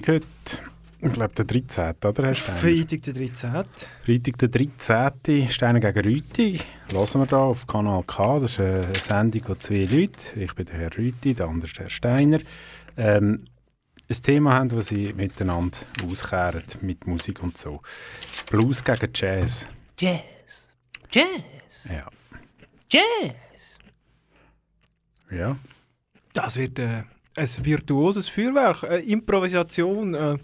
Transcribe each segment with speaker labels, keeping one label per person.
Speaker 1: Freitag heute. Ich glaube, der 13. oder, Herr Steiner?
Speaker 2: Freitag der 13.
Speaker 1: Freitag, der 13. Steiner gegen Rüti. Hören wir hier auf Kanal K. Das ist eine Sendung von zwei Leuten. Ich bin der Herr Rüti, der andere ist der Herr Steiner. Ähm, ein Thema haben, das sie miteinander auskehren, mit Musik und so. Blues gegen Jazz.
Speaker 2: Jazz. Jazz.
Speaker 1: Ja.
Speaker 2: Jazz.
Speaker 1: Ja.
Speaker 2: Das wird äh, ein virtuoses Feuerwerk. Äh, Improvisation. Äh,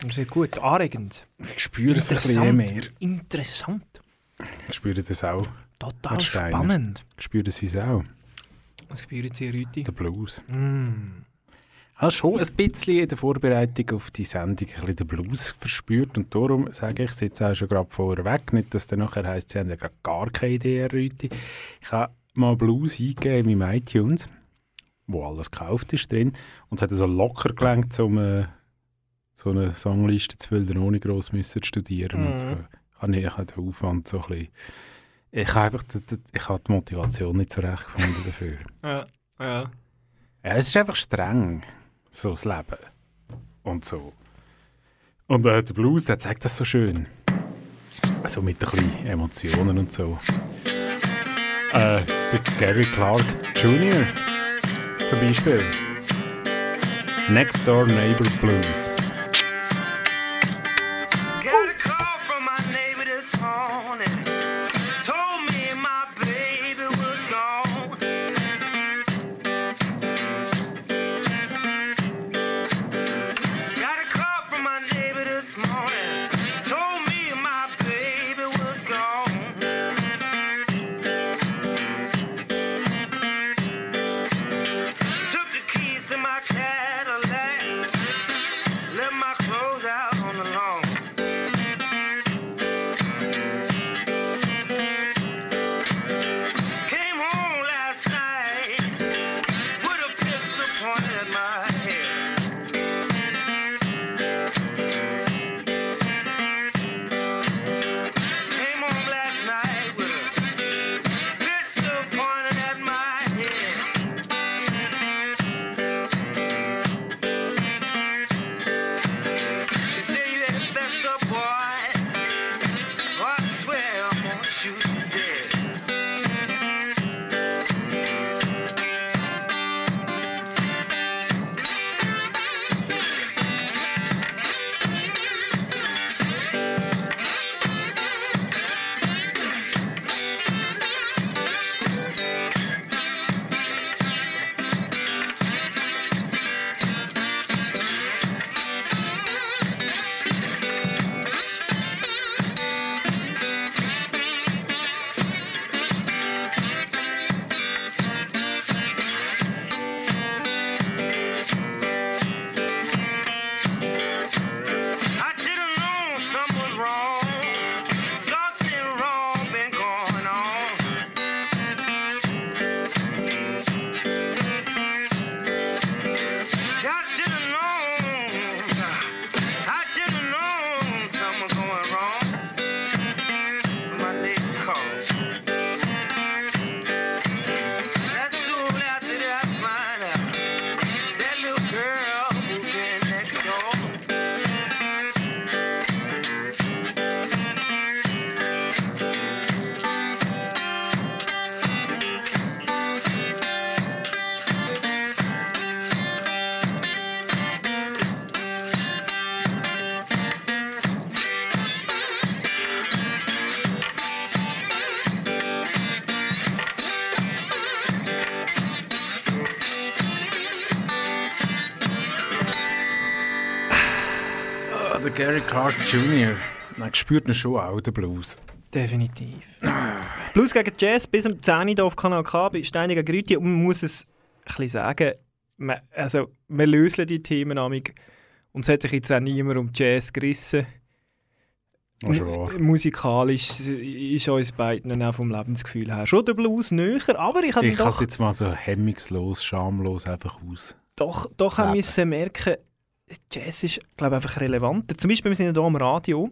Speaker 2: das wird gut, anregend.
Speaker 1: Ich spüre es ein bisschen mehr.
Speaker 2: Interessant.
Speaker 1: Ich spüre das auch.
Speaker 2: Total spannend.
Speaker 1: Spüren Sie es auch?
Speaker 2: Was spüren Sie, Rüti?
Speaker 1: Der Blues.
Speaker 2: Mm.
Speaker 1: habe schon ein bisschen in der Vorbereitung auf die Sendung ein bisschen den Blues verspürt und darum sage ich, ich sitze auch schon gerade vorher weg, nicht, dass dann nachher heisst, sie haben ja gerade gar keine Idee, Rüti. Ich habe mal Blues eingegeben in meinem iTunes, wo alles gekauft ist drin und es hat so locker gelangt, um äh, so eine Songliste zu füllen, ohne gross müssen zu studieren und so.
Speaker 2: Mhm.
Speaker 1: Ich habe, nicht, ich habe den Aufwand so ein bisschen... Ich habe einfach ich habe die Motivation nicht so recht gefunden dafür.
Speaker 2: Ja, ja.
Speaker 1: Ja, es ist einfach streng, so das Leben. Und so. Und äh, der Blues, der zeigt das so schön. Also mit ein bisschen Emotionen und so. Äh, der Gary Clark Jr. zum Beispiel. Next Door Neighbor Blues. Gary Clark Jr. Man spürt ihn schon auch, den Blues.
Speaker 2: Definitiv. Blues gegen Jazz bis um 10 Uhr auf Kanal K bei Steiniger Grüti. Und man muss es ein sagen, man, also, wir lösen die Themen amig und es hat sich jetzt auch niemand um Jazz gerissen. M- Musikalisch ist uns beiden auch vom Lebensgefühl her schon der Blues näher, aber ich habe
Speaker 1: Ich kann es jetzt mal so hemmungslos, schamlos einfach aus.
Speaker 2: doch, doch
Speaker 1: leben.
Speaker 2: müssen merken, Jazz ist, glaube ich, einfach relevanter. Zum Beispiel, wir sind ja hier am Radio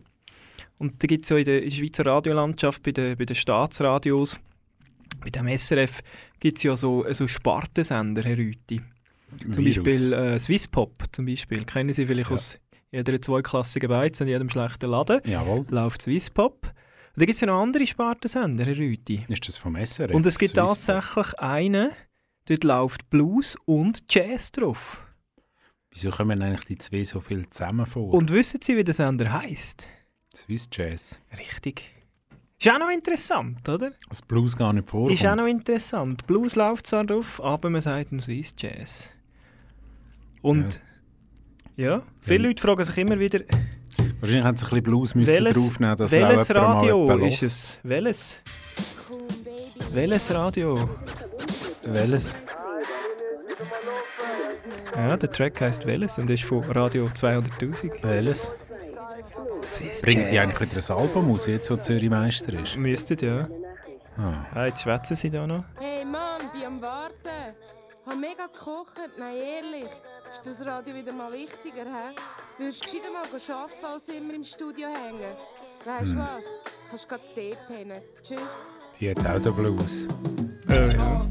Speaker 2: und da gibt es ja in der, Schweizer Radiolandschaft, bei den, bei den Staatsradios, bei dem SRF, gibt es ja so, so Spartensender, Herr Rüti. Zum
Speaker 1: Virus.
Speaker 2: Beispiel äh, Swisspop, zum Beispiel. Kennen Sie vielleicht
Speaker 1: Ja.
Speaker 2: aus jeder zweiklassigen Beiz und jedem schlechten Laden.
Speaker 1: Jawohl.
Speaker 2: Läuft Swisspop. Und da gibt es ja noch andere Spartensender, Herr Rüti.
Speaker 1: Ist das vom SRF?
Speaker 2: Und es gibt
Speaker 1: Swiss Pop?
Speaker 2: tatsächlich einen, dort läuft Blues und Jazz drauf.
Speaker 1: Wieso kommen eigentlich die zwei so viel zusammen vor?
Speaker 2: Und wissen Sie, wie der Sender heißt?
Speaker 1: Swiss Jazz.
Speaker 2: Richtig. Ist auch noch interessant, oder?
Speaker 1: Das Blues gar nicht vorkommt.
Speaker 2: Ist auch noch interessant. Blues läuft zwar drauf, aber man sagt ihm Swiss Jazz. Und ja, viele
Speaker 1: Ja.
Speaker 2: Leute fragen sich immer wieder,
Speaker 1: Wahrscheinlich haben sie ein bisschen Blues müssen
Speaker 2: welches,
Speaker 1: draufnehmen, dass
Speaker 2: welches Radio ist es? Welches? Welches Radio? Welches? Ja, der Track heißt Welches und ist von Radio 200.000.
Speaker 1: Welches?
Speaker 2: Swiss
Speaker 1: Bringen die eigentlich wieder ein Album raus, jetzt wo Zürich Meister ist?
Speaker 2: Müsstet, ja.
Speaker 1: Ah.
Speaker 2: Ah, jetzt schwätzen sie da noch.
Speaker 3: Hey Mann, bin am Warten. Hab mega gekocht, nein ehrlich. Ist das Radio wieder mal wichtiger, hä? Würdest du gescheiter mal arbeiten, als immer im Studio hängen? Weißt du was? Kannst grad Tee pennen. Tschüss.
Speaker 1: Die hat auch den Blues.
Speaker 2: Äh, ja.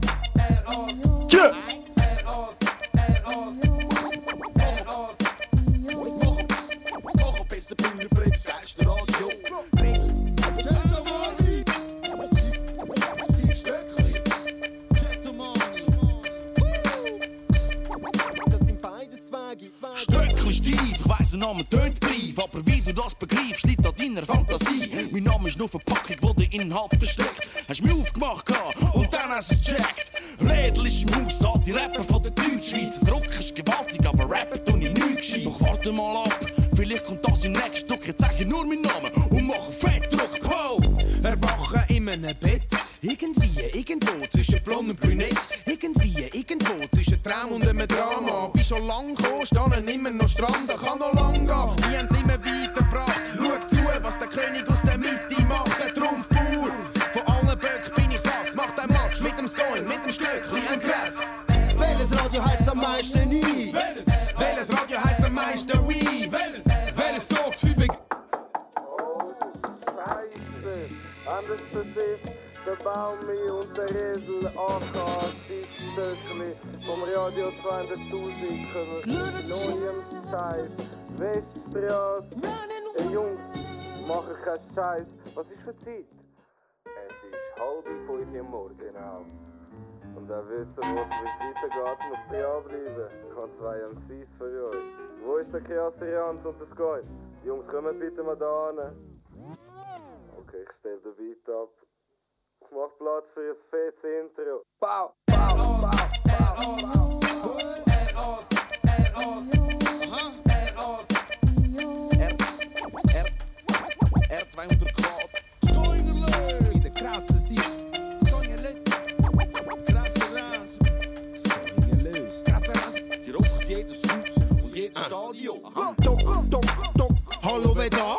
Speaker 4: Stöckli steif, ich weiss, der Name tönt brief, aber wie du das begreifst, liegt an deiner Fantasie. Mein Name ist nur Verpackung, wo der Inhalt versteckt. Hast mich aufgemacht und dann hast du gecheckt. Redel ist all die Rapper von der Deutschschweiz. Der Druck ist gewaltig, aber rappen tue ich nicht gescheit. Doch warte mal ab, vielleicht kommt das im nächsten Stück. Jetzt sag ich nur meinen Namen und mach einen Fettdruck. Po!
Speaker 5: Erwachen in einem Bett. Irgendwie, irgendwo zwischen blond und brünett. Irgendwie, irgendwo zwischen Traum und einem Drama. Bin schon lang gekommen, stehen immer noch Strand. Das kann noch
Speaker 6: Versifft, der Baumi und der Esel, AK, Stöckli, vom Radio 200.000 kommen neuem Scheiß, Weststraße. Ey Jungs, machen keinen Scheiß. Was ist für Zeit? Es ist halb fünf Uhr morgens, genau. Und wer wissen, wo es weitergeht, muss dranbleiben. Ich habe zwei MCs für euch. Wo ist der Chaos und der Scoin? Jungs, kommt bitte mal da hin. Okay, ich stelle den Beat ab. Ich mach Platz für ein fettes Intro. Bau, bau, bau, bau, bau.
Speaker 4: R200 Grad.
Speaker 5: In der krassen Sieg.
Speaker 4: Krasse Ranz. Hier rockt jedes Haus und jedes Stadion. Aha.
Speaker 5: Doc, Doc, Doc, hallo wer da?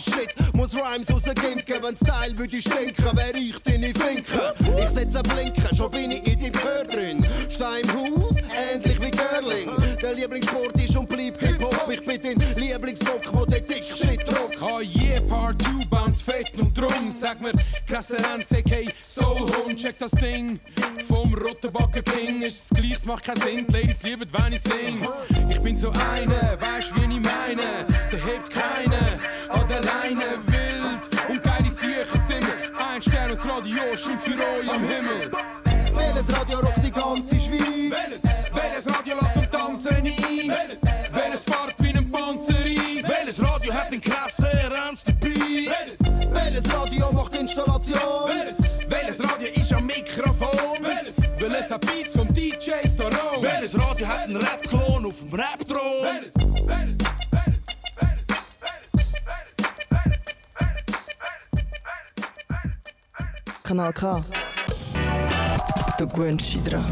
Speaker 5: Shit, muss Rhymes rausginken, wenn Style würde stinken, wär ich deine Finke. Ich setze Blinken, schon bin ich in deinem Gehör drin. Steh im Haus, ähnlich wie Girling. Der Lieblingssport ist und bleibt Hip-Hop. Ich bin dein Lieblingsbock, wo der dick Shit druckt.
Speaker 7: Oh yeah, Part 2, bounce fett und drum. Sag mir, krasse Renz, aka Soulhorn, check das Ding. Vom Rottenbacker King ist es gleich, es macht keinen Sinn. Die Ladies lieben, wenn ich sing. Ich bin so eine, weißt wie ich meine? Der hebt keine, an der Leine wild. Und geile Siechen sind wir. Ein Stern aus Radio, scheint für euch am Himmel.
Speaker 5: Welches Radio rockt die ganze Schweiz?
Speaker 4: Welches Radio lässt zum Tanzen ein?
Speaker 7: Welches fahrt wie ein Panzer ein?
Speaker 4: Welches Radio hat den krassen Ranz dabei?
Speaker 5: Welches Radio macht Installation?
Speaker 4: Welches Mikrofon.
Speaker 7: Weil es hat Beats vom DJ Staron.
Speaker 4: Welches Radio hat einen Rap-Klon auf dem Rap-Thron?
Speaker 8: Kanal K.
Speaker 9: Der Gwen Schidra.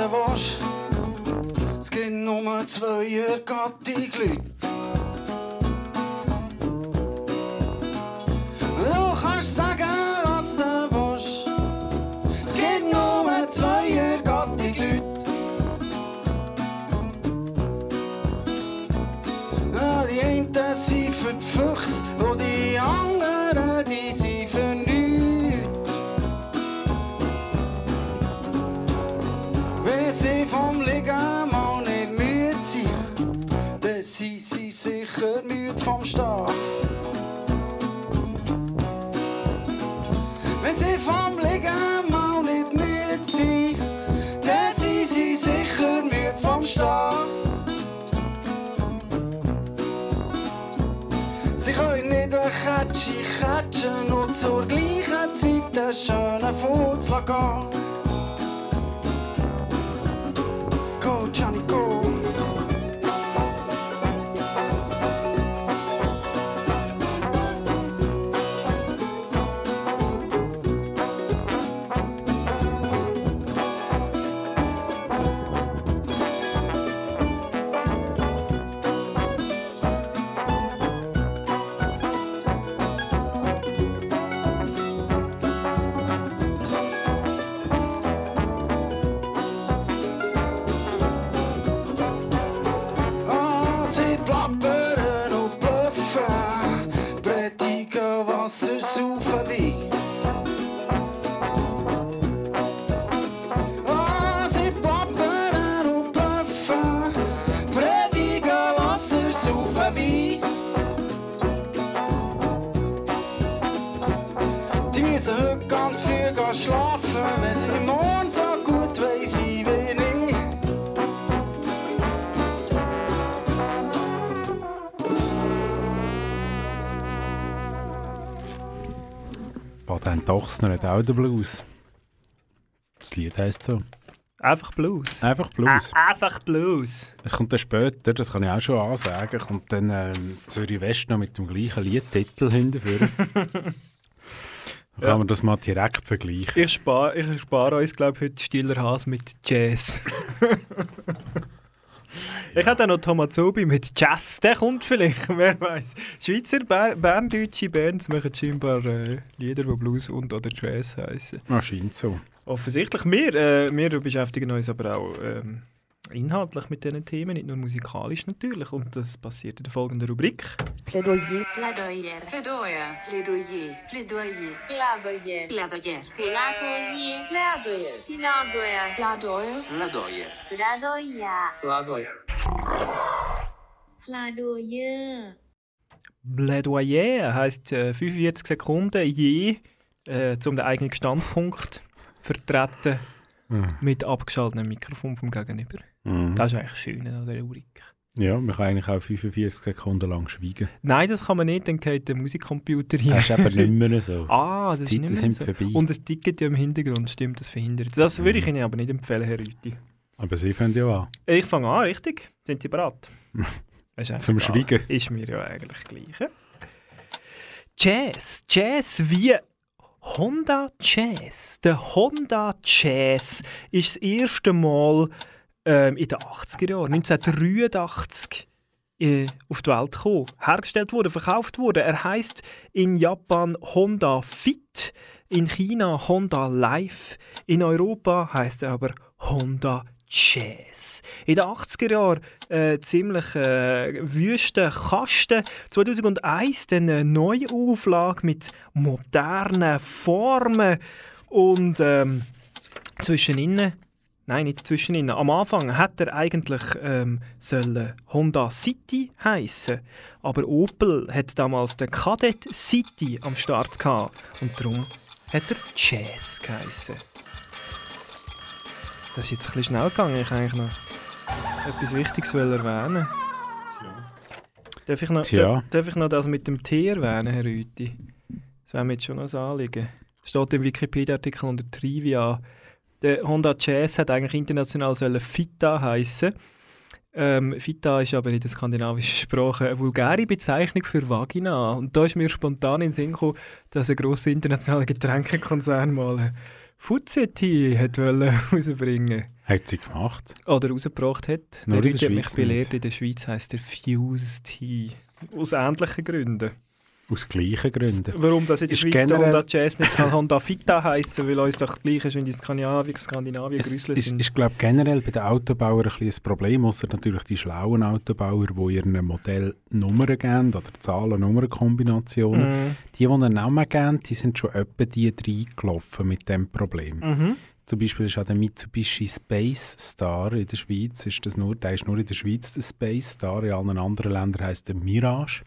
Speaker 9: Hände wasch. Das Kind Nummer 2 geht die Sie vom Liegen mal nicht müde sind, dann sind sie sicher müde vom Stehen. Wenn sie vom Liegen mal nicht müde sind, dann sind sie sicher müde vom Stehen. Sie können nicht ein Kätschi catchen und zur gleichen Zeit einen schönen lassen gehen.
Speaker 1: Patent Ochsner hat auch den Blues. Das Lied heisst so.
Speaker 2: Einfach Blues.
Speaker 1: Einfach Blues.
Speaker 2: Ä- einfach Blues.
Speaker 1: Es kommt dann später, das kann ich auch schon ansagen, kommt dann ähm, Zürich West noch mit dem gleichen Liedtitel hinterführen. Dann
Speaker 2: Ja.
Speaker 1: kann man das mal direkt vergleichen.
Speaker 2: Ich spare ich spar uns, glaube ich, heute Stiller Has mit Jazz. Ich hätte auch noch Tomazobi mit Jazz, der kommt vielleicht, wer weiß. Schweizer, Ber berndeutsche Bands machen scheinbar äh, Lieder, die Blues und oder Jazz heißen.
Speaker 1: Ah, scheint so.
Speaker 2: Offensichtlich. Wir, äh, wir beschäftigen uns aber auch ähm, inhaltlich mit diesen Themen, nicht nur musikalisch natürlich. Und das passiert in der folgenden Rubrik.
Speaker 10: Plädoyer. Plädoyer. Plädoyer. Plädoyer. Plädoyer. Plädoyer. Plädoyer. Plädoyer. Plädoyer. Plädoyer. Plädoyer.
Speaker 11: Plädoyer.
Speaker 10: Plädoyer.
Speaker 11: Plädoyer.
Speaker 2: Plädoyer heisst äh, 45 Sekunden je, äh, um den eigenen Standpunkt vertreten
Speaker 1: Mhm.
Speaker 2: mit abgeschaltetem Mikrofon vom Gegenüber.
Speaker 1: Mhm.
Speaker 2: Das ist eigentlich schön an dieser Rubrik.
Speaker 1: Ja, man kann eigentlich auch 45 Sekunden lang schweigen.
Speaker 2: Nein, das kann man nicht, dann geht der Musikcomputer hier.
Speaker 1: Das ist aber nicht mehr so.
Speaker 2: Ah, das
Speaker 1: Die
Speaker 2: ist nicht
Speaker 1: Zeiten
Speaker 2: mehr
Speaker 1: sind
Speaker 2: so.
Speaker 1: vorbei.
Speaker 2: Und es ticket ja im Hintergrund, stimmt, das verhindert. Das würde ich Ihnen aber nicht empfehlen, Herr Rüti.
Speaker 1: Aber Sie fangen ja an.
Speaker 2: Ich fange an, richtig? Sind Sie bereit?
Speaker 1: Zum. Schweigen.
Speaker 2: Ist mir ja eigentlich gleich. ja? Jazz. Jazz wie Honda Jazz. Der Honda Jazz ist das erste Mal ähm, in den 80er Jahren, 1983, äh, auf die Welt gekommen. Hergestellt wurde, verkauft wurde. Er heißt in Japan Honda Fit, in China Honda Life, in Europa heißt er aber Honda Jazz. In den 80er Jahren äh, ziemlich äh, wüste Kasten. 2001 dann eine Neuauflage mit modernen Formen und ähm, zwischen innen Nein, nicht zwischendrin. Am Anfang hat er eigentlich ähm, sollen Honda City heißen, aber Opel hat damals den Kadett City am Start gehabt und darum hat er Jazz geheißen. Das ist jetzt ein bisschen schnell gegangen. Ich eigentlich noch etwas Wichtiges will erwähnen. Darf ich, noch,
Speaker 1: Tja.
Speaker 2: darf, ich noch das mit dem T erwähnen, Herr Rüti? Das wäre mir jetzt schon noch ein Anliegen. Steht im Wikipedia-Artikel unter Trivia. Der Honda Jazz hat eigentlich international sollen Fita heißen. Ähm, Fita ist aber in der skandinavischen Sprache eine vulgäre Bezeichnung für Vagina. Und da ist mir spontan in den Sinn gekommen, dass ein grosser internationaler Getränkekonzern mal Fuzzi-Tee hat rausbringen
Speaker 1: Hat sie gemacht?
Speaker 2: Oder rausgebracht hat.
Speaker 1: Nur
Speaker 2: der
Speaker 1: in der
Speaker 2: Leute hat mich
Speaker 1: Schweiz
Speaker 2: belehrt, in der Schweiz heisst der Fuse Tea. Aus ähnlichen Gründen.
Speaker 1: Aus gleichen Gründen.
Speaker 2: Warum das in der
Speaker 1: Ist
Speaker 2: Schweiz
Speaker 1: generell-
Speaker 2: Honda Jazz nicht kann Honda Fita heißen, weil uns doch gleich ist, wenn die Skandinavien, Skandinavien
Speaker 1: Es
Speaker 2: Grüsle
Speaker 1: ist,
Speaker 2: sind.
Speaker 1: ist glaube generell bei den Autobauern ein, bisschen ein Problem, außer natürlich die schlauen Autobauer, die ihren Modell Nummern geben oder Zahlen-Nummern-Kombinationen.
Speaker 2: Mhm.
Speaker 1: Die, die einen Namen geben, die sind schon etwa die reingelaufen mit dem Problem.
Speaker 2: Mhm.
Speaker 1: Zum Beispiel ist auch der Mitsubishi Space Star in der Schweiz, ist das nur, der ist nur in der Schweiz der Space Star, in allen anderen Ländern heisst der Mirage.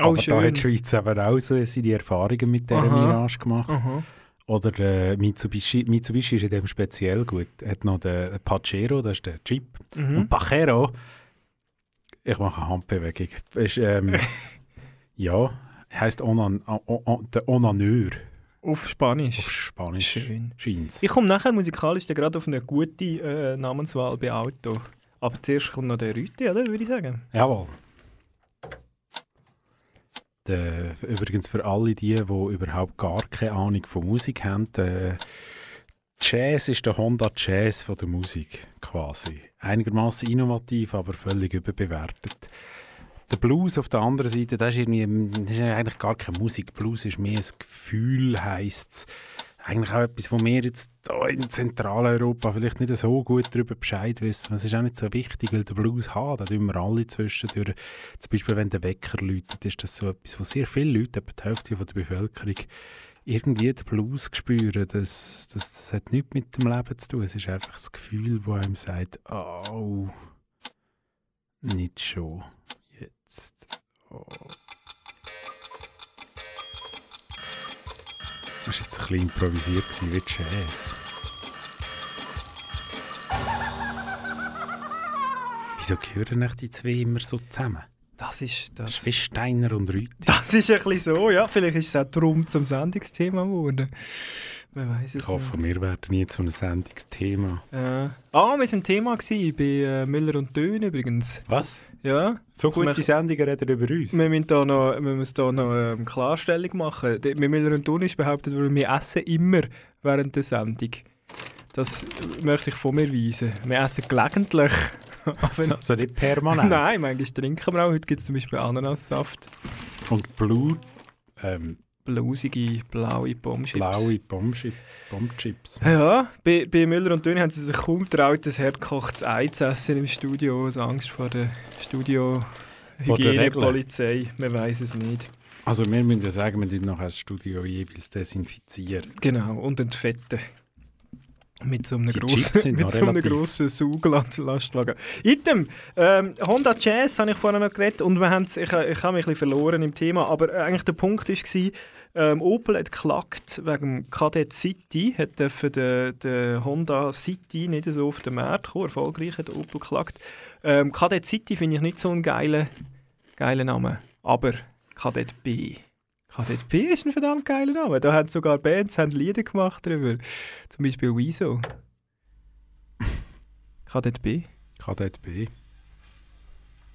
Speaker 2: Oh,
Speaker 1: Aber da
Speaker 2: schön.
Speaker 1: hat die Schweiz eben auch so seine Erfahrungen mit dieser
Speaker 2: Aha.
Speaker 1: Mirage gemacht.
Speaker 2: Aha.
Speaker 1: Oder der Mitsubishi, Mitsubishi ist in dem speziell gut. Er hat noch den Pajero, das ist der Jeep.
Speaker 2: Mhm.
Speaker 1: Und Pajero, ich mache eine Handbewegung, ist, ähm, ja, heisst Onan, o, o, der Onaneur.
Speaker 2: Auf Spanisch.
Speaker 1: Auf Spanisch.
Speaker 2: Schön.
Speaker 1: Scheint's.
Speaker 2: Ich komme nachher musikalisch gerade auf eine gute äh, Namenswahl bei Auto. Aber zuerst kommt noch der Rüti, oder? Würde ich sagen.
Speaker 1: Jawohl. Der, übrigens für alle die, die überhaupt gar keine Ahnung von Musik haben, der Jazz ist der Honda Jazz von der Musik quasi. Einigermaßen innovativ, aber völlig überbewertet. Der Blues auf der anderen Seite, das ist, irgendwie, das ist eigentlich gar keine Musik. Blues ist mehr ein Gefühl, heisst es. Eigentlich auch etwas, wo wir jetzt hier in Zentraleuropa vielleicht nicht so gut darüber Bescheid wissen. Das ist auch nicht so wichtig, weil der Blues hat, da tun wir alle zwischendurch. Zum Beispiel, wenn der Wecker läutet, ist das so etwas, wo sehr viele Leute, etwa die Hälfte von der Bevölkerung, irgendwie den Blues spüren. Das, das, das hat nichts mit dem Leben zu tun. Es ist einfach das Gefühl, das einem sagt, oh, nicht schon. Jetzt. Oh. War jetzt ein bisschen improvisiert gewesen, wie Jazz. Wieso gehören echt die zwei immer so zusammen?
Speaker 2: Das ist das.
Speaker 1: ist wie Steiner und Rüti.
Speaker 2: Das ist ein bisschen so, ja. Vielleicht ist es auch drum zum Sendungsthema geworden. Wer weiß es
Speaker 1: Ich hoffe,
Speaker 2: nicht.
Speaker 1: wir werden nie zu einem Sendungsthema.
Speaker 2: Ja. Ah, wir waren Thema gewesen, bei äh, Müller und Dön übrigens.
Speaker 1: Was?
Speaker 2: Ja.
Speaker 1: So gute
Speaker 2: Wir-
Speaker 1: Sendungen reden über uns.
Speaker 2: Wir müssen da noch, wir müssen da noch ähm, Klarstellung machen. Bei Müller und Dön ist behauptet wir essen immer während der Sendung. Das möchte ich von mir weisen. Wir essen gelegentlich. Aber
Speaker 1: Also nicht permanent.
Speaker 2: Nein, manchmal trinken wir auch. Heute gibt es zum Beispiel Ananassaft.
Speaker 1: Und Blue, ähm,
Speaker 2: Blusige, blaue Bombchips.
Speaker 1: blaue Bombchips. Bombchips.
Speaker 2: Ja, bei, bei Müller und Dön haben sie sich kaum getraut, das hergekochtes Ei zu essen im Studio, aus Angst vor der Studio-Hygienepolizei. Man weiß es nicht.
Speaker 1: Also wir müssen ja sagen, wir tun nachher das Studio jeweils desinfizieren.
Speaker 2: Genau, und entfetten. Mit so einem grossen, mit so einem grossen Sauglastwagen. Item, ähm, Honda Jazz habe ich vorher noch geredet und wir haben's, ich, ich habe mich ein bisschen verloren im Thema, aber äh, eigentlich der Punkt war, ähm, Opel hat geklagt wegen dem Kadett City, hat den, den Honda City nicht so auf den Markt kommen, erfolgreich hat Opel geklagt. Ähm, Kadett City finde ich nicht so einen geilen, geilen Namen, aber Kadett B. Kadett B ist ein verdammt geiler Name. Da haben sogar Bands haben Lieder gemacht darüber. Zum Beispiel Wieso. Kadett B.
Speaker 1: Kadett B.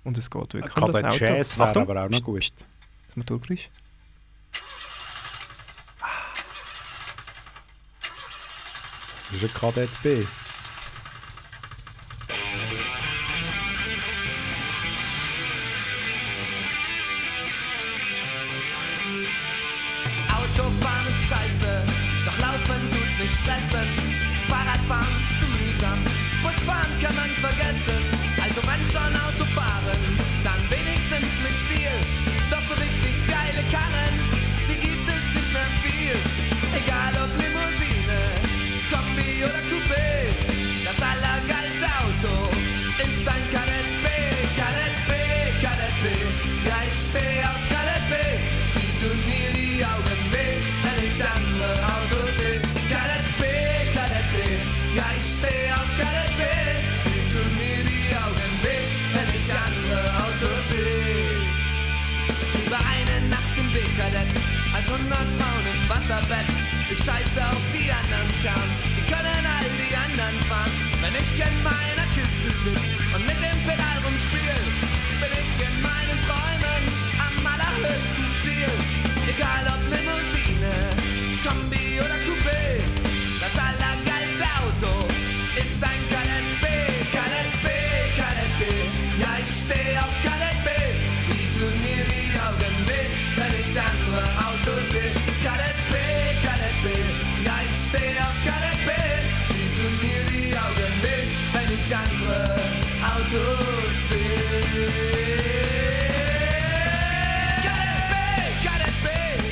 Speaker 2: Und es geht wirklich um
Speaker 1: Kadett
Speaker 2: Auto.
Speaker 1: Jazz wäre aber auch noch gut.
Speaker 2: Das Motorgeräusch.
Speaker 1: Das ist ein Kadett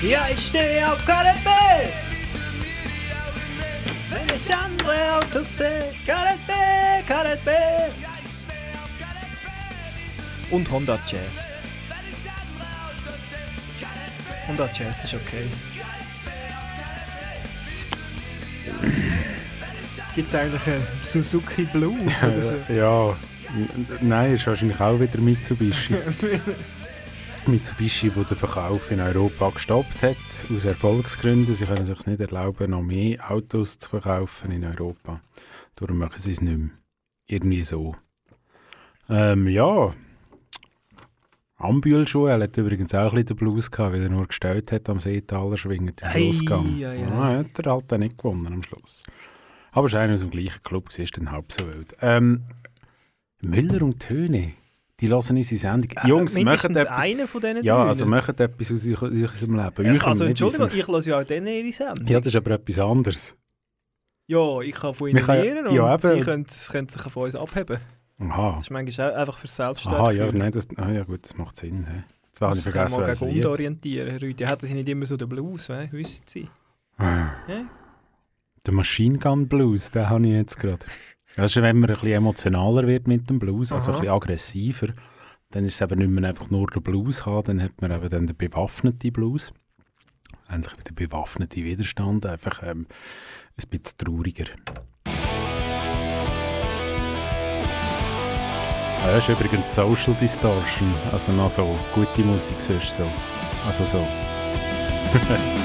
Speaker 12: Ja, ich
Speaker 2: stehe auf B. Wenn ich andere Autos sehe. Kadett B. Und Honda Jazz. Honda Jazz ist okay. Gibt es eigentlich einen Suzuki oder so?
Speaker 13: ja, nein, ist wahrscheinlich auch wieder Mitsubishi. Mitsubishi, wo der Verkauf in Europa gestoppt hat, aus Erfolgsgründen. Sie können sich nicht erlauben, noch mehr Autos zu verkaufen in Europa. Darum machen sie es nicht mehr. Irgendwie so. Ähm, ja. Ambühl Joel hat übrigens auch ein bisschen den Blues gehabt, weil er nur gestellt hat am Seetaler schwingen im
Speaker 2: Ei,
Speaker 13: Schlussgang.
Speaker 2: ei, ei.
Speaker 13: Ah, hat er halt dann nicht gewonnen am Schluss. Aber es ist einer aus dem gleichen Club, ist dann halb so wild. Ähm, Müller und Töne, die lassen unsere Sendung. Jungs,
Speaker 2: Äh,
Speaker 13: machen
Speaker 2: mindestens
Speaker 13: etwas.
Speaker 2: einer von diesen
Speaker 13: Ja, also machen etwas aus, unserem Leben.
Speaker 2: Ja,
Speaker 13: Eurem,
Speaker 2: also Entschuldigung, ich lasse ja auch denen ihre Sendung.
Speaker 13: Ja, das ist aber etwas anderes.
Speaker 2: Ja, ich kann von ihnen lernen und
Speaker 13: ja,
Speaker 2: sie können, können sich von uns abheben.
Speaker 13: Aha.
Speaker 2: Das ist manchmal auch einfach fürs
Speaker 13: Aha,
Speaker 2: Selbstwertgefühl.
Speaker 13: ja, nein, das, ah, ja gut, das macht Sinn. He. Jetzt habe ich
Speaker 2: können
Speaker 13: vergessen, was
Speaker 2: gegen
Speaker 13: Lied.
Speaker 2: orientieren, Rüdi. Hätten sie nicht immer so den Blues, we? wissen sie.
Speaker 13: Ah.
Speaker 2: Ja?
Speaker 13: Der Machine Gun Blues, den habe ich jetzt gerade. Also wenn man ein bisschen emotionaler wird mit dem Blues, also
Speaker 2: Aha.
Speaker 13: ein bisschen aggressiver, dann ist es eben nicht mehr einfach nur der Blues haben, dann hat man eben dann den bewaffneten Blues. Endlich der bewaffnete Widerstand, einfach ähm, ein bisschen trauriger. Ja, das ist übrigens Social Distortion, also noch so gute Musik sonst so. Also so.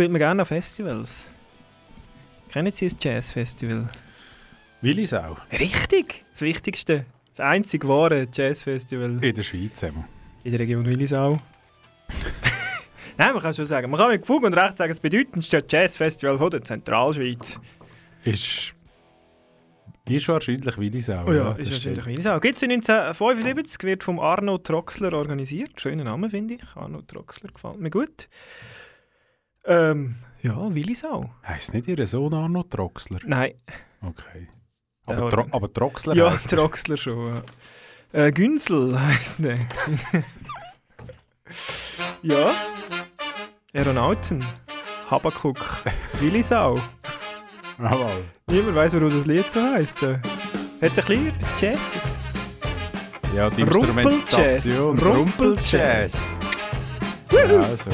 Speaker 2: spielt man gerne an Festivals. Kennen Sie das Jazzfestival?
Speaker 1: Willisau.
Speaker 2: Richtig! Das Wichtigste. Das einzig wahre Jazzfestival
Speaker 1: In der Schweiz einmal.
Speaker 2: in der Region Willisau. Nein, man kann schon sagen, man kann mit Fug und Recht sagen, das bedeutendste Jazzfestival von der Zentralschweiz.
Speaker 1: Ist, ist wahrscheinlich Willisau.
Speaker 2: Oh ja,
Speaker 1: das
Speaker 2: ist wahrscheinlich Willisau. Gibt es 1975, wird vom Arno Troxler organisiert. Schöner Name, finde ich. Arno Troxler gefällt mir gut. Ähm, ja, Willisau.
Speaker 1: Heißt nicht Ihr Sohn Arno Troxler?
Speaker 2: Nein.
Speaker 1: Okay. Aber, Tro aber Troxler
Speaker 2: Ja,
Speaker 1: heisst er.
Speaker 2: Troxler schon. Ja. Äh, Günsel heisst der. ja. Aeronauten. Habakuk. Willisau.
Speaker 1: Jawohl.
Speaker 2: Niemand weiß, warum das Lied so heisst. Hat ein bisschen etwas Jazziges.
Speaker 1: Ja, die
Speaker 2: Rumpeljazz.
Speaker 1: Instrumentation.
Speaker 2: Rumpeljazz.
Speaker 1: Ja, also.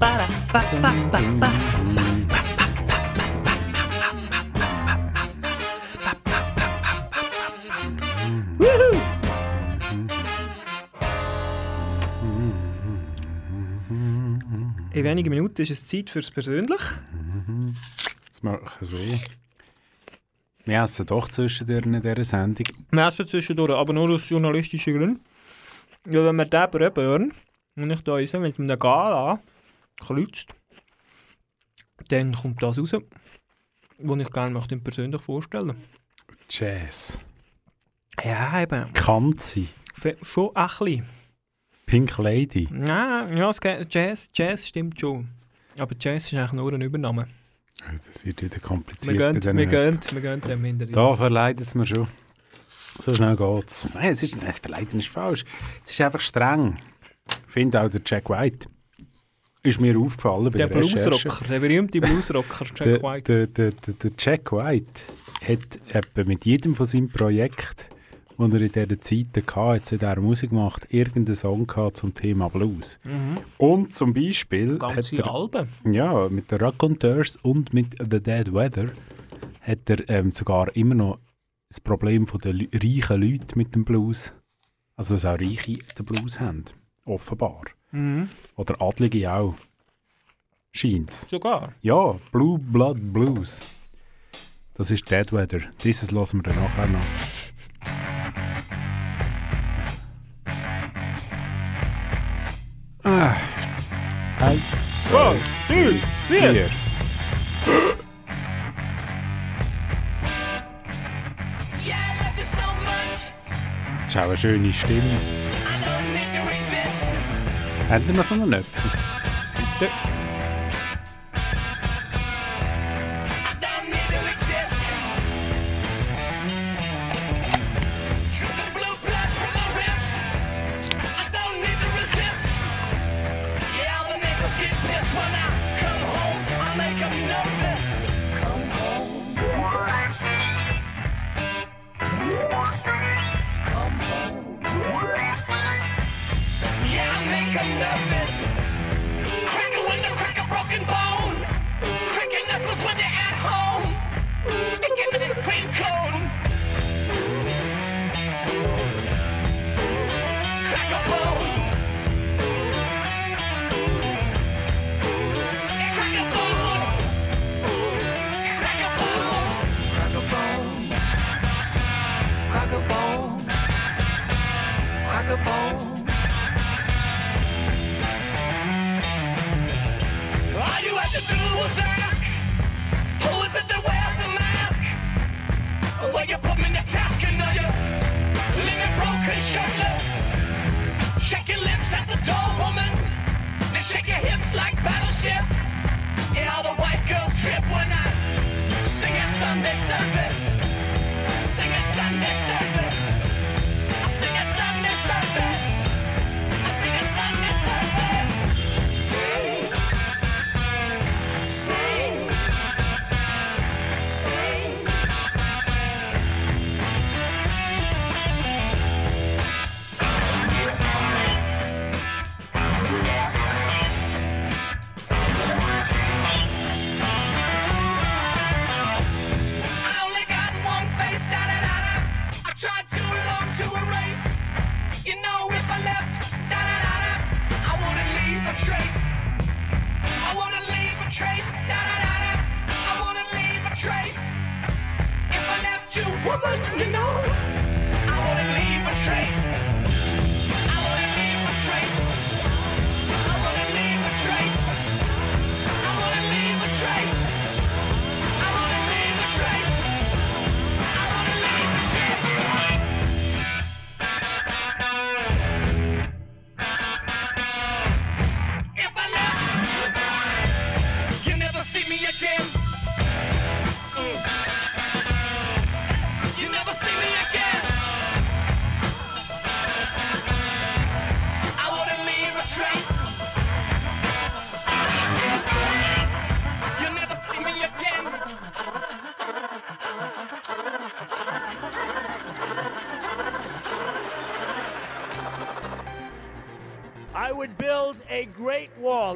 Speaker 2: In wenigen Minuten ist es Zeit fürs Persönlich.
Speaker 1: Das machen sie. Wir essen doch zwischendurch in dieser Sendung.
Speaker 2: Wir essen zwischendurch, aber nur aus journalistischen Gründen. Ja, wenn wir den Breben hören und ich da mit einem Gala klützt, dann kommt das raus, was ich gerne möchte persönlich vorstellen
Speaker 1: Jazz.
Speaker 2: Ja, eben.
Speaker 1: Kanzi.
Speaker 2: Schon ein bisschen.
Speaker 1: Pink Lady.
Speaker 2: Nein, ja, geht, Jazz, Jazz stimmt schon. Aber Jazz ist eigentlich nur ein Übernahme.
Speaker 1: Das wird wieder kompliziert.
Speaker 2: Wir gehen, wir gehen, wir gehen dem hinterher.
Speaker 1: Da verleidet es mir schon. So schnell geht's. Nein, es ist, nein, das Verleiten ist falsch. Es ist einfach streng. Finde auch der Jack White ist mir aufgefallen bei
Speaker 2: Der
Speaker 1: der, Recherche.
Speaker 2: Bluesrocker, der berühmte Bluesrocker Jack
Speaker 1: der,
Speaker 2: White.
Speaker 1: Der, der, der, der Jack White hat mit jedem von seinem Projekt, das er in dieser Zeit hatte, jetzt hat er Musik gemacht, irgendeinen Song gehabt zum Thema Blues.
Speaker 2: Mhm.
Speaker 1: Und zum Beispiel
Speaker 2: Ganze
Speaker 1: hat er,
Speaker 2: Alben.
Speaker 1: ja, mit den Raconteurs und mit The Dead Weather hat er ähm, sogar immer noch das Problem Leu- reichen Leuten mit dem Blues. Also dass auch Reiche den Blues haben, offenbar.
Speaker 2: Mhm.
Speaker 1: Oder Adlige auch. Scheint's.
Speaker 2: Sogar.
Speaker 1: Ja, Blue Blood Blues. Das ist Dead Weather. Dieses hören wir dann nachher noch. Ah. Eins, zwei,
Speaker 2: two,
Speaker 1: vier.
Speaker 2: vier.
Speaker 1: Das ist auch eine schöne Stimme.
Speaker 14: Endið með svona nöpp.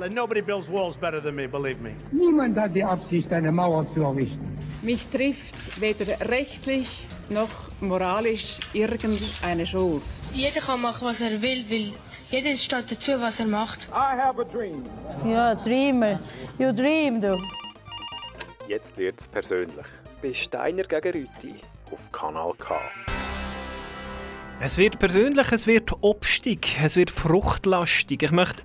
Speaker 14: wall, and nobody builds walls better than me, believe me.
Speaker 15: Niemand hat die Absicht, eine Mauer zu errichten.
Speaker 16: Mich trifft weder rechtlich noch moralisch irgendeine Schuld.
Speaker 17: Jeder kann machen, was er will, weil jeder steht dazu, was er macht.
Speaker 15: I have a dream.
Speaker 18: Ja, Dreamer. You dream, du.
Speaker 19: Jetzt wird's persönlich. Bei Steiner gegen Rüti auf Kanal K.
Speaker 2: Es wird persönlich, es wird obstig, es wird fruchtlastig. Ich möchte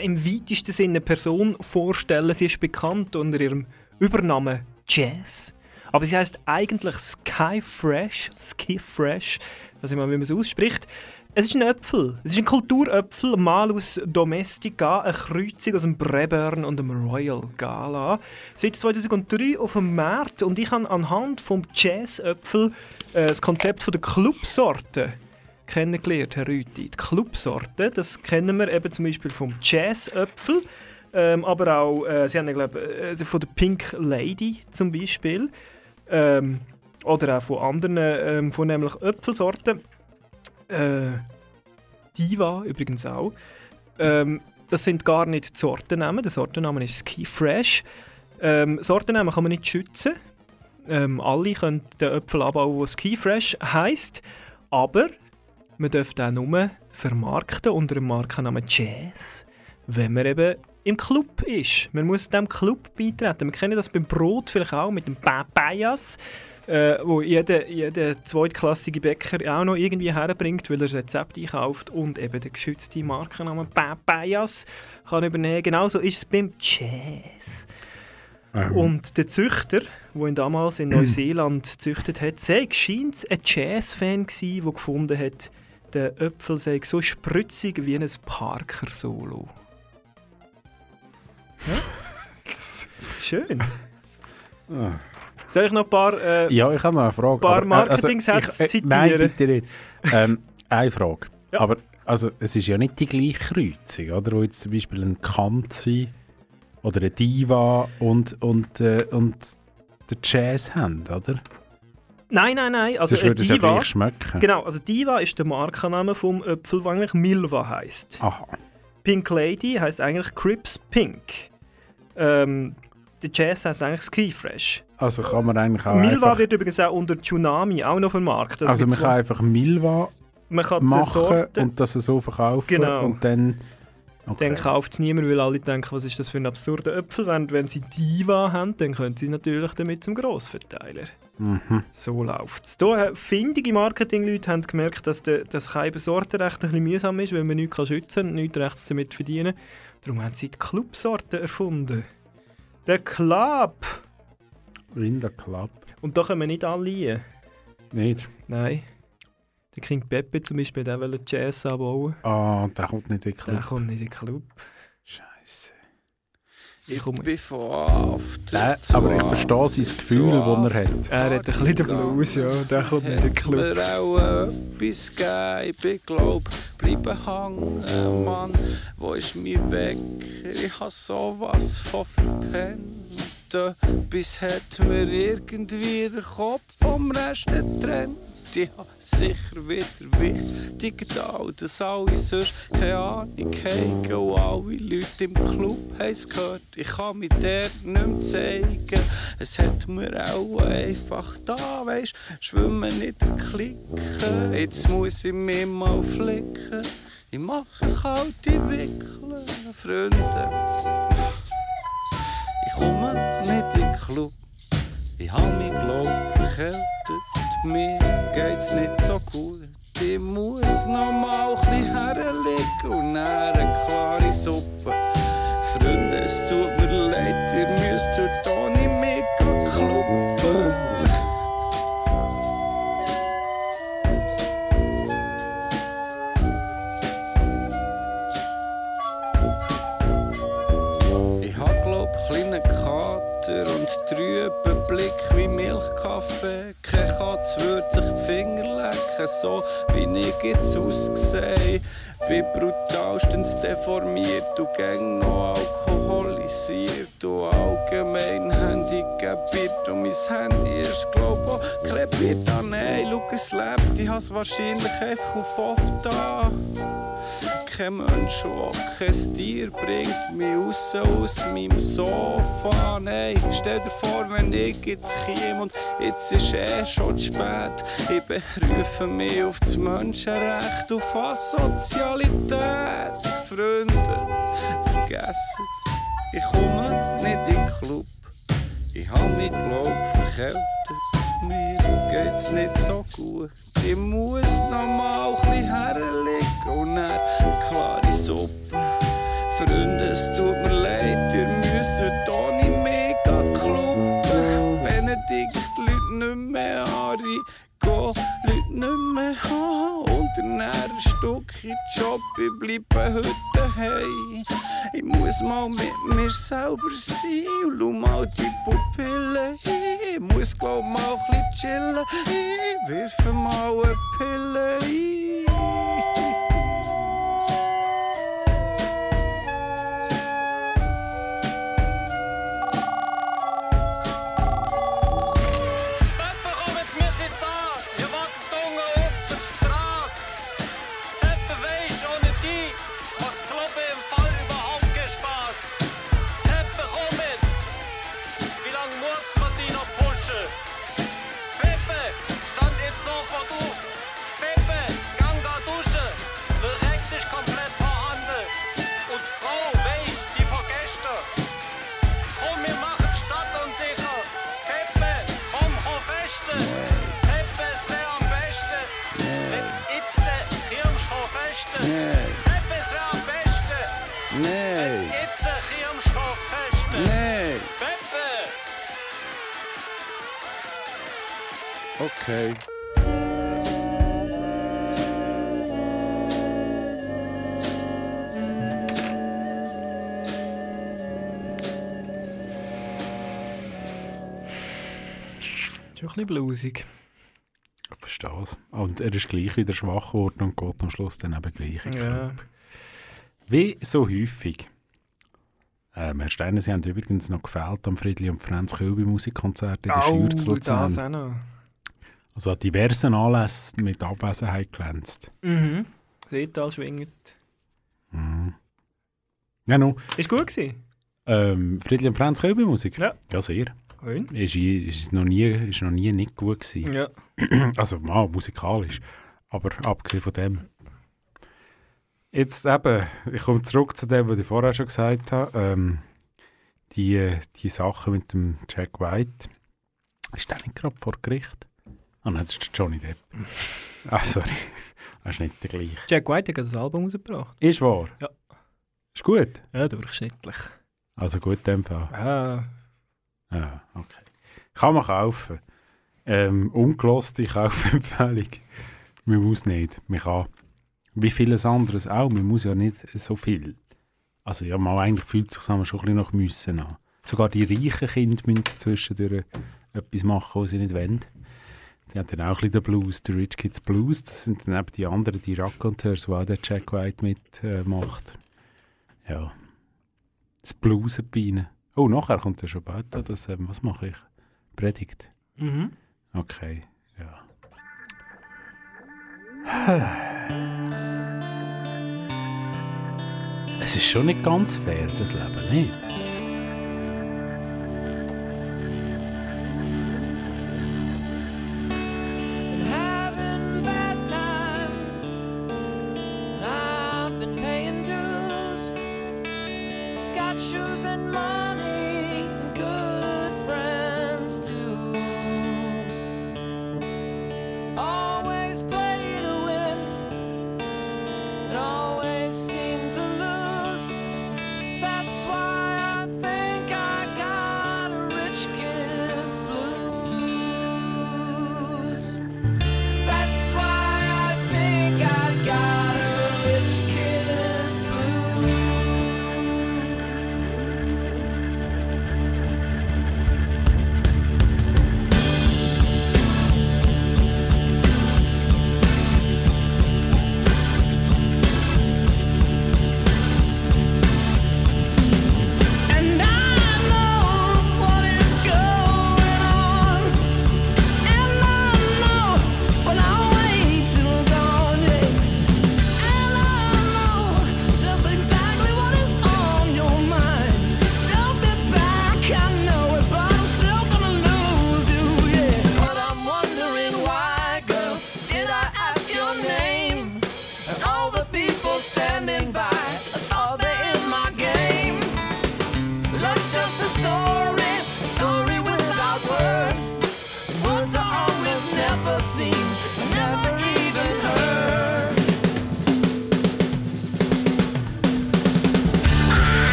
Speaker 2: im weitesten Sinne eine Person vorstellen. Sie ist bekannt unter ihrem Übernamen Jazz. Aber sie heißt eigentlich Sky Fresh. Sky Fresh. Das ist immer, wie man es ausspricht. Es ist ein Äpfel. Es ist ein Kulturöpfel, mal aus Domestica, eine Kreuzung aus dem Breburn und dem Royal Gala. Seit 2003 auf dem Markt und ich habe anhand vom Jazzöpfel äh, das Konzept der Clubsorte kennengelernt, Herr Rüti. Die Clubsorte, das kennen wir eben zum Beispiel vom Jazzöpfel, ähm, aber auch, äh, Sie haben ja, glaub, äh, von der Pink Lady zum Beispiel, ähm, oder auch von anderen ähm, vornehmlich Äpfelsorten. Äh, Diva übrigens auch. Ähm, das sind gar nicht die Sortennamen. Der Sortenname ist Ski Fresh. Ähm, Sortennamen kann man nicht schützen. Ähm, alle können den Äpfel abbauen, der Ski Fresh heisst. Aber man dürfte auch nur vermarkten unter dem Markennamen Jazz, wenn man eben im Club ist. Man muss dem Club beitreten. Wir kennen das beim Brot vielleicht auch mit dem Papayas, äh, wo jeder, jeder zweitklassige Bäcker auch noch irgendwie herbringt, weil er das Rezept einkauft und eben den geschützten Markennamen Papayas kann übernehmen. Genauso ist es beim Jazz.
Speaker 1: Ähm.
Speaker 2: Und der Züchter, der ihn damals in Neuseeland gezüchtet hat, sei scheint ein Jazz-Fan gsi, der gefunden hat, der Äpfel sei so spritzig wie ein Parker-Solo. Ja? Schön.
Speaker 1: Ah.
Speaker 2: Soll ich noch ein paar, äh,
Speaker 1: Ja, ich habe noch eine Frage.
Speaker 2: paar
Speaker 1: äh,
Speaker 2: Marketing-Sätze
Speaker 1: ich- äh, Nein, bitte nicht. Ähm, eine Frage. Aber also, es ist ja nicht die gleiche Kreuzung, oder? Wo jetzt zum Beispiel ein Kanzi oder eine Diva und, und, äh, und der Jazz haben, oder?
Speaker 2: Nein, nein, nein. Also
Speaker 1: Sonst würde es ja
Speaker 2: Diva,
Speaker 1: gleich schmecken.
Speaker 2: Genau, also Diva ist der Markenname vom Äpfel, der eigentlich Milva heißt.
Speaker 1: Aha.
Speaker 2: Pink Lady heißt eigentlich Crips Pink. Ähm, der Jazz heißt eigentlich Ski Fresh.
Speaker 1: Also kann man eigentlich auch
Speaker 2: Milva
Speaker 1: einfach,
Speaker 2: wird übrigens auch unter Tsunami auch noch vermarktet.
Speaker 1: Also man kann einfach Milva
Speaker 2: man kann
Speaker 1: machen
Speaker 2: Sorte-
Speaker 1: und das so verkaufen
Speaker 2: Genau.
Speaker 1: und dann...
Speaker 2: Dann kauft es niemand, weil alle denken, was ist das für ein absurder Äpfel. Während wenn sie Diva haben, dann können sie es natürlich damit zum Grossverteiler.
Speaker 1: Mhm.
Speaker 2: So läuft es. Hier findige Marketingleute haben gemerkt, dass der, das keine Sorte recht ein bisschen mühsam ist, weil man nichts kann schützen kann, nichts rechts damit verdienen. Darum haben sie die Clubsorte erfunden. Der Club.
Speaker 1: In der Club.
Speaker 2: Und da können wir nicht alle rein.
Speaker 1: Nicht?
Speaker 2: Nein. Der King Pepe zum Beispiel, der will Jazz anbauen.
Speaker 1: Ah, der kommt nicht in den Club.
Speaker 2: Der kommt nicht in den Club.
Speaker 1: Scheiße.
Speaker 2: Ich komme.
Speaker 20: bin von After
Speaker 1: Äh, aber ich verstehe sein Gefühl, das er hat.
Speaker 2: Er hat ein bisschen den Blues, ja. Der kommt nicht in den Club.
Speaker 20: mir auch etwas gegeben. Ich bin glaub, bleiben hängen, Mann. Wo ist mein Weg? Ich hab sowas von verpennt. Bis hat mir irgendwie der Kopf vom Rest getrennt. Ich hab sicher wieder wichtig da, dass alle sonst keine Ahnung haben. Und alle Leute im Club haben's gehört. Ich kann mich dort nicht mehr zeigen. Es hat mir auch einfach da, weisst, schwimmen der Clique. Jetzt muss ich mich mal flicken. Ich mache kalte Wickeln, Freunde. Ich komme nicht in den Club. Ich hab mich glaub verkältet. Mir geht's nicht so gut. Ich muss noch mal ein bisschen herlegen und dann eine klare Suppe. Freunde, es tut mir trüben Blick wie Milchkaffee. Kein Katz würde sich die Finger lecken, so wie ich jetzt aussehe. Bin brutalstens deformiert und gang noch alkoholisiert und allgemein handicapiert. Und mein Handy ist glaub auch krepiert. Ah nein, schau, es lebt, ich has wahrscheinlich einfach auf oft da. Kein Mensch, der kein Tier bringt mich raus aus meinem Sofa. Nein, stell dir vor, wenn ich jetzt käme und jetzt ist eh schon zu spät. Ich berufe mich auf das Menschenrecht, auf Asozialität. Freunde, vergessen's, ich komme nicht in den Club. Ich hab mich, glaub, verkältet. Mir geht's nicht so gut. Ich muss noch mal ein bisschen herlegen und dann klare Suppe. Freunde, es tut mir leid, ihr müsst heute ohne mich gehen kluppen. Benedikt, Leute nicht mehr anrein, geh Leute nicht mehr Unternehmen ein Stück in Job, ich bleibe heute daheim. Ich muss mal mit mir selber sein und schau mal die Pupillen ein. Ich muss glaub mal ein chillen, ich wirfe mal eine Pille ein.
Speaker 2: Bisschen bluesig.
Speaker 1: Ich verstehe es. Und er ist gleich wieder schwach geworden und geht am Schluss dann eben gleich in
Speaker 2: Ja.
Speaker 1: Wie so häufig. Ähm, Herr Steiner, Sie haben übrigens noch gefehlt am Friedli und Franz Kölbi Musikkonzert in der
Speaker 2: Au,
Speaker 1: Schür zu
Speaker 2: das auch
Speaker 1: Luzern.
Speaker 2: noch.
Speaker 1: Also an diversen Anlässen mit Abwesenheit glänzt.
Speaker 2: Mhm. Seetal schwingt.
Speaker 1: Mhm. Ja, no.
Speaker 2: Ist gut gewesen?
Speaker 1: Ähm, Friedli und Franz Kölbi Musik?
Speaker 2: Ja.
Speaker 1: Ja, sehr.
Speaker 2: Schön.
Speaker 1: Ist, ist, noch nie, ist noch nie nicht gut gewesen.
Speaker 2: Ja.
Speaker 1: Also mal musikalisch. Aber abgesehen von dem. Jetzt eben, ich komme zurück zu dem, was ich vorher schon gesagt habe. Ähm, die, die Sache mit dem Jack White. Ist der nicht gerade vor Gericht? Ah nein, das ist Johnny Depp. ah, sorry. Das ist nicht der gleiche.
Speaker 2: Jack White hat ein Album rausgebracht.
Speaker 1: Ist wahr?
Speaker 2: Ja.
Speaker 1: Ist gut?
Speaker 2: Ja, durchschnittlich.
Speaker 14: Also gut, in dem Fall.
Speaker 2: Ah,
Speaker 14: Ja, okay. Kann man kaufen. Ähm, ungeloste Kaufempfehlung. Man muss nicht. Man kann. Wie vieles anderes auch. Man muss ja nicht so viel. Also ja, mal eigentlich fühlt sich schon ein bisschen nach Müssen an. Sogar die reichen Kinder müssen zwischendurch etwas machen, was sie nicht wollen. Die haben dann auch ein bisschen den Blues, die Rich Kids Blues. Das sind dann eben die anderen, die Raconteurs, wo auch der Jack White mitmacht. Äh, ja. Das Bluesen bei ihnen. Oh, nachher kommt schon bald das, ähm, was mache ich? Predigt.
Speaker 2: Mhm.
Speaker 14: Okay, ja. Es ist schon nicht ganz fair, das Leben, nicht?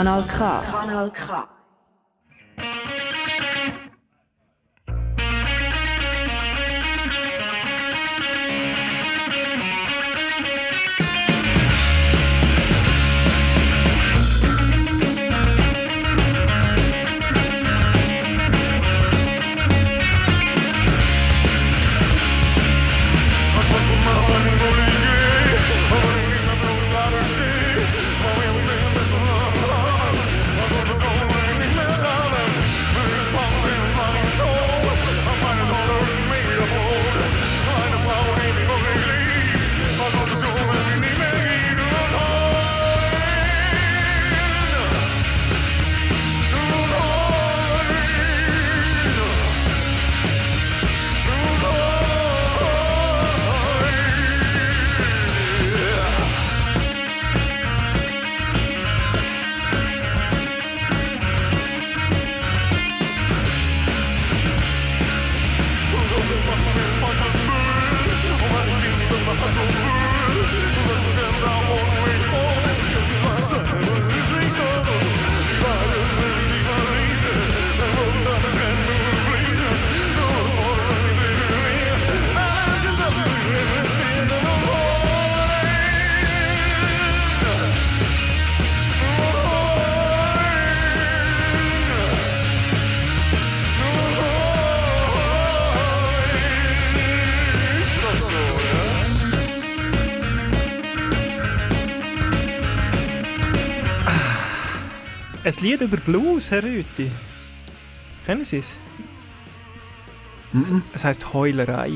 Speaker 21: Kanal K.
Speaker 22: Kanal K.
Speaker 2: Ein Lied über Blues, Herr Rüti. Kennen Sie es? Es heisst Heulerei.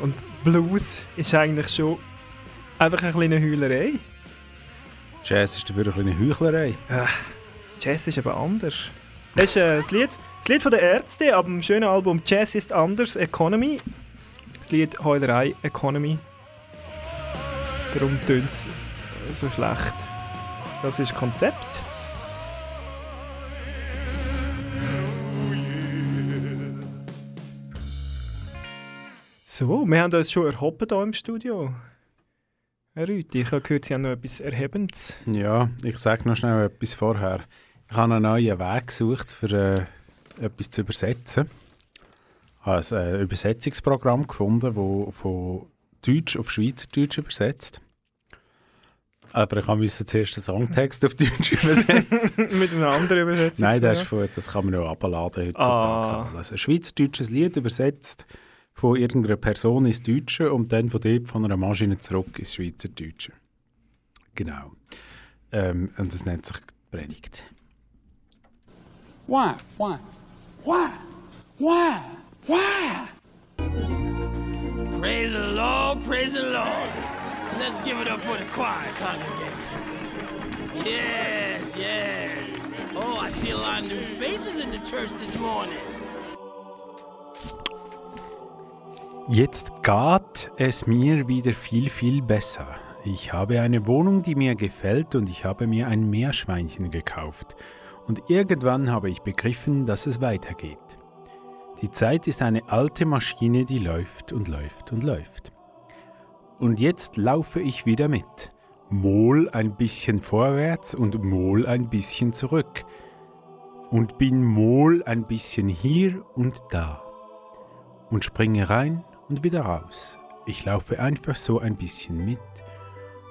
Speaker 2: Und Blues ist eigentlich schon einfach eine kleine Heulerei.
Speaker 14: Jazz ist dafür eine Heuchlerei.
Speaker 2: Ja, Jazz ist aber anders. Das ist äh, das, Lied, das Lied von der Ärzte ab dem schönen Album Jazz ist anders, Economy. Das Lied Heulerei, Economy. Darum tönt es so schlecht. Das ist das Konzept. So, wir haben uns schon erhoben hier im Studio. Herr Rüthi, ich habe gehört, Sie haben noch etwas Erhebendes.
Speaker 1: Ja, ich sage noch schnell etwas vorher. Ich habe einen neuen Weg gesucht, für äh, etwas zu übersetzen. Ich habe ein äh, Übersetzungsprogramm gefunden, das von Deutsch auf Schweizerdeutsch übersetzt. Aber ich musste zuerst den Songtext auf Deutsch übersetzen.
Speaker 2: Mit einem anderen Übersetzung?
Speaker 1: Nein, das, ist von, das kann man auch abladen heutzutage.
Speaker 2: Ah.
Speaker 1: Also ein schweizerdeutsches Lied übersetzt von irgendeiner Person ins Deutsche und dann von dort von einer Maschine zurück ins Schweizerdeutsche. Genau. Ähm, und das nennt sich Predigt.
Speaker 23: Why? Why? Why? Why? Why?
Speaker 24: Praise the Lord, praise the Lord. Let's give it up for the choir congregation. Yes, yes. Oh, I see a lot of new faces in the church this morning.
Speaker 1: Jetzt geht es mir wieder viel, viel besser. Ich habe eine Wohnung, die mir gefällt und ich habe mir ein Meerschweinchen gekauft. Und irgendwann habe ich begriffen, dass es weitergeht. Die Zeit ist eine alte Maschine, die läuft und läuft und läuft. Und jetzt laufe ich wieder mit. Mol ein bisschen vorwärts und Mol ein bisschen zurück. Und bin Mol ein bisschen hier und da. Und springe rein und wieder raus. Ich laufe einfach so ein bisschen mit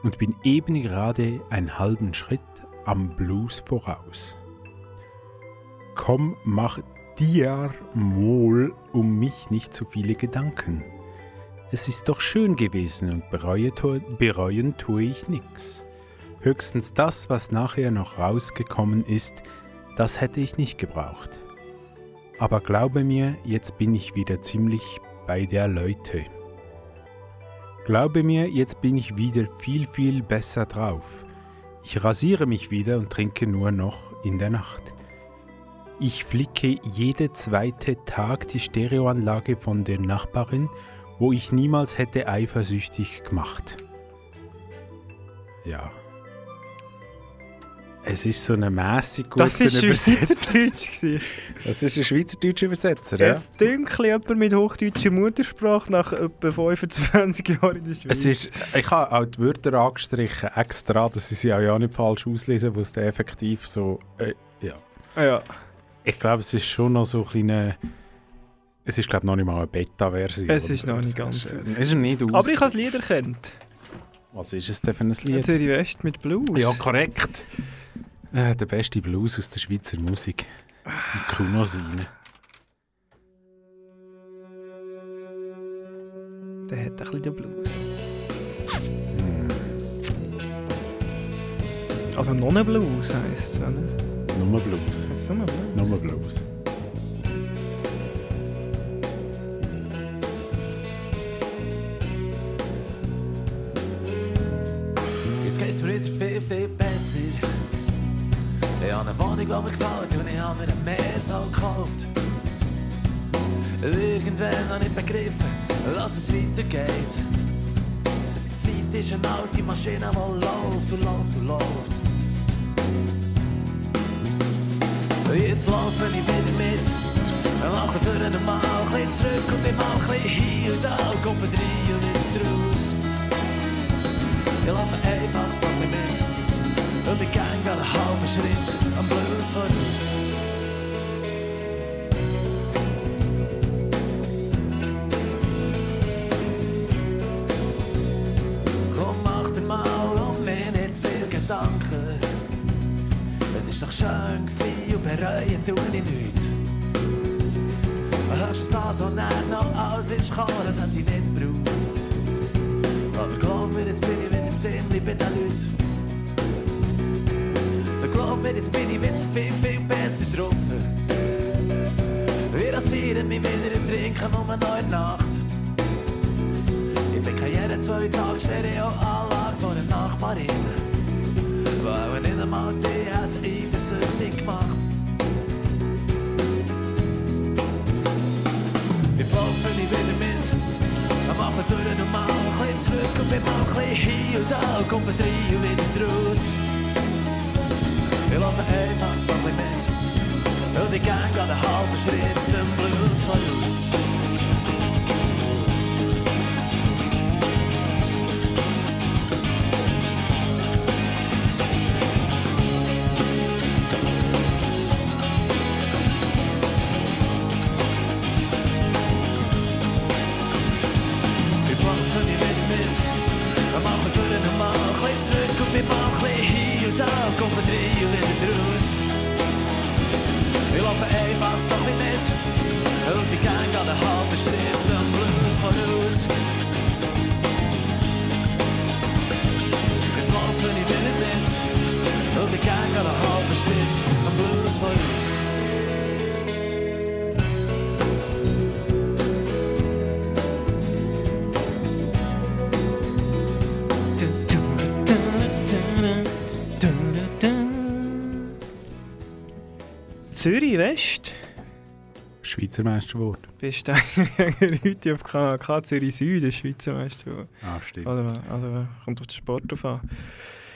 Speaker 1: und bin eben gerade einen halben Schritt am Blues voraus. Komm, mach dir Mol um mich nicht so viele Gedanken. Es ist doch schön gewesen und bereue, bereuen tue ich nix. Höchstens das, was nachher noch rausgekommen ist, das hätte ich nicht gebraucht. Aber glaube mir, jetzt bin ich wieder ziemlich bei der Leute. Glaube mir, jetzt bin ich wieder viel, viel besser drauf. Ich rasiere mich wieder und trinke nur noch in der Nacht. Ich flicke jede zweite Tag die Stereoanlage von der Nachbarin, wo ich niemals hätte eifersüchtig gemacht. Ja. Es ist so eine mäßig gute
Speaker 2: Das ist
Speaker 1: Übersetzung. Das ist ein schweizerdeutscher Übersetzer, ja?
Speaker 2: Es dünkt jemand mit hochdeutscher Muttersprache nach etwa 25 Jahren in der Schweiz.
Speaker 1: Es ist, ich habe auch die Wörter angestrichen, extra, dass ich sie auch ja nicht falsch auslesen, wo es dann effektiv so, äh, ja.
Speaker 2: Ja.
Speaker 1: Ich glaube, es ist schon noch so ein kleiner, es ist glaube ich noch nicht mal eine Beta-Version.
Speaker 2: Es ist noch nicht ganz
Speaker 1: es ist nicht aus.
Speaker 2: Aber ich habe das Lied erkannt.
Speaker 1: Was ist es denn für ein Lied?
Speaker 2: Zürich West mit Blues.
Speaker 1: Ja, korrekt. Äh, der beste Blues aus der Schweizer Musik. Mit Kunos rein.
Speaker 2: Der hat ein bisschen den Blues. Also Nonnenblues heisst es, oder?
Speaker 1: Nur Blues.
Speaker 2: Nur Blues?
Speaker 1: Nur Blues.
Speaker 25: Viel, besser. Ich habe eine Wohnung, die mir gefällt und ich habe mir ein Meersau gekauft. Irgendwann habe ich begriffen, dass es weitergeht. Die Zeit ist eine alte Maschine, die läuft und läuft und läuft. Jetzt laufe ich wieder mit. Mache für einen Mal ein bisschen zurück und immer ein bisschen hier und da. Komme rein und wieder raus. Laufe einfach so ein bisschen mit. Und ich einen halben Schritt am Blues voraus. Komm, mach dir mal um mir nicht zu viel Gedanken. Es ist doch schön gewesen und bereuen tue ich nichts. Höchstens das, was dann noch alles ist gekommen, das hätte ich nicht gebraucht. Aber glaub mir, jetzt bin ich den Leuten. Und glaub mir, jetzt bin ich wieder viel, viel besser drauf. Wir rasieren mich wieder und trinken um eine neue Nacht. Ich keine jeden zwei Tage Stereoanlage von einer Nachbarin. Weil nicht einmal die hat eifersüchtig gemacht. Jetzt laufe ich wieder mit. Dann machen wir vorne nochmal ein bisschen zurück und wir mal ein hier und da. Und kommen drei und wieder draus. Wir laufen einfach so ein mit. Und ich gang gerade halben Schritt im Blues.
Speaker 2: Zürich West.
Speaker 1: Schweizer Meister geworden.
Speaker 2: Bist du Leute auf Kanal K Zürich Süd, der Schweizer Meister. geworden.
Speaker 1: Ah, stimmt.
Speaker 2: Also, also kommt auf den Sport drauf an.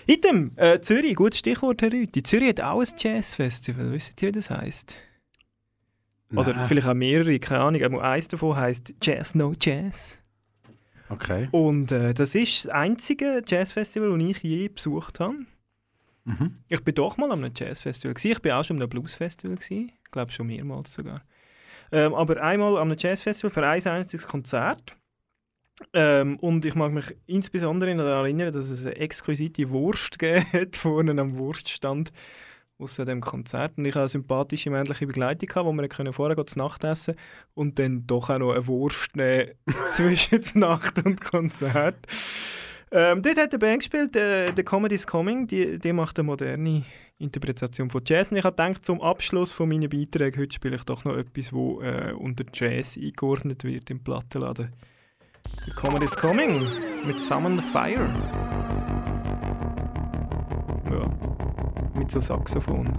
Speaker 2: Item, äh, Zürich, gutes Stichwort, Herr Rüthi. Zürich hat auch ein Jazzfestival, wisst ihr, wie das heisst? Oder
Speaker 1: Nein.
Speaker 2: vielleicht auch mehrere, keine Ahnung, aber eins davon heisst Jazz No Jazz.
Speaker 1: Okay.
Speaker 2: Und äh, das ist das einzige Jazzfestival, das ich je besucht habe.
Speaker 1: Mhm.
Speaker 2: Ich bin doch mal an einem Jazzfestival. Ich bin auch schon an einem Bluesfestival. Ich glaube schon mehrmals sogar. Ähm, aber einmal an einem Jazzfestival für ein einziges Konzert. Ähm, und ich mag mich insbesondere daran erinnern, dass es eine exquisite Wurst gegeben vorne am Wurststand aus dem Konzert. Und ich hatte eine sympathische männliche Begleitung, gehabt, wo wir vorher gehen, Nacht essen und dann doch auch noch eine Wurst nehmen zwischen Nacht und Konzert. Ähm, dort hat der Band gespielt, äh, The Comedy's Coming, die, die macht eine moderne Interpretation von Jazz. Und ich habe gedacht, zum Abschluss von meinen Beiträgen, heute spiele ich doch noch etwas, wo äh, unter Jazz eingeordnet wird im Plattenladen. The Comedy's Coming mit Summon the Fire. Ja, mit so Saxophon.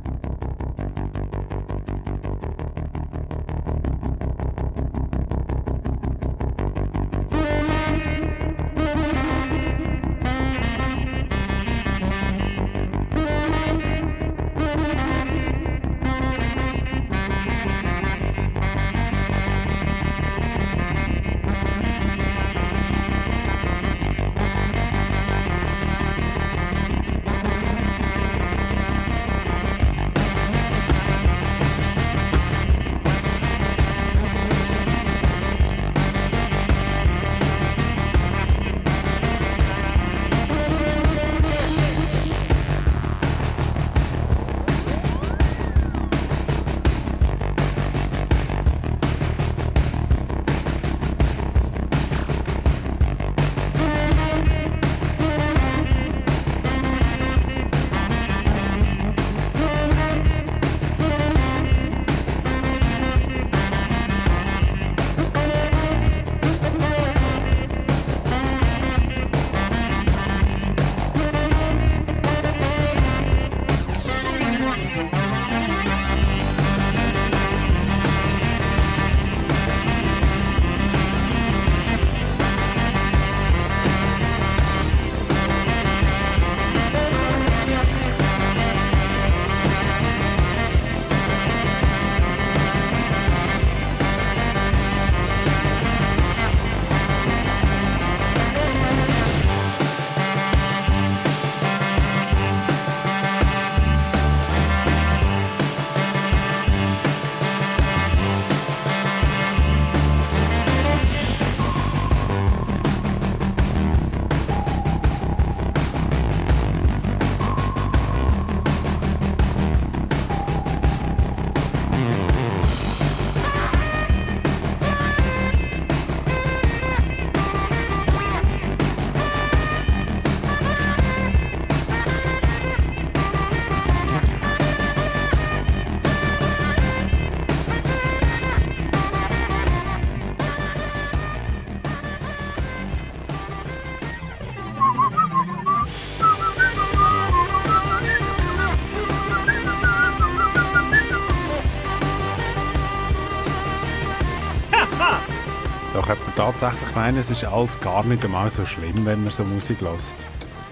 Speaker 1: Tatsächlich meinen, es ist alles gar nicht einmal so schlimm, wenn man so Musik lässt.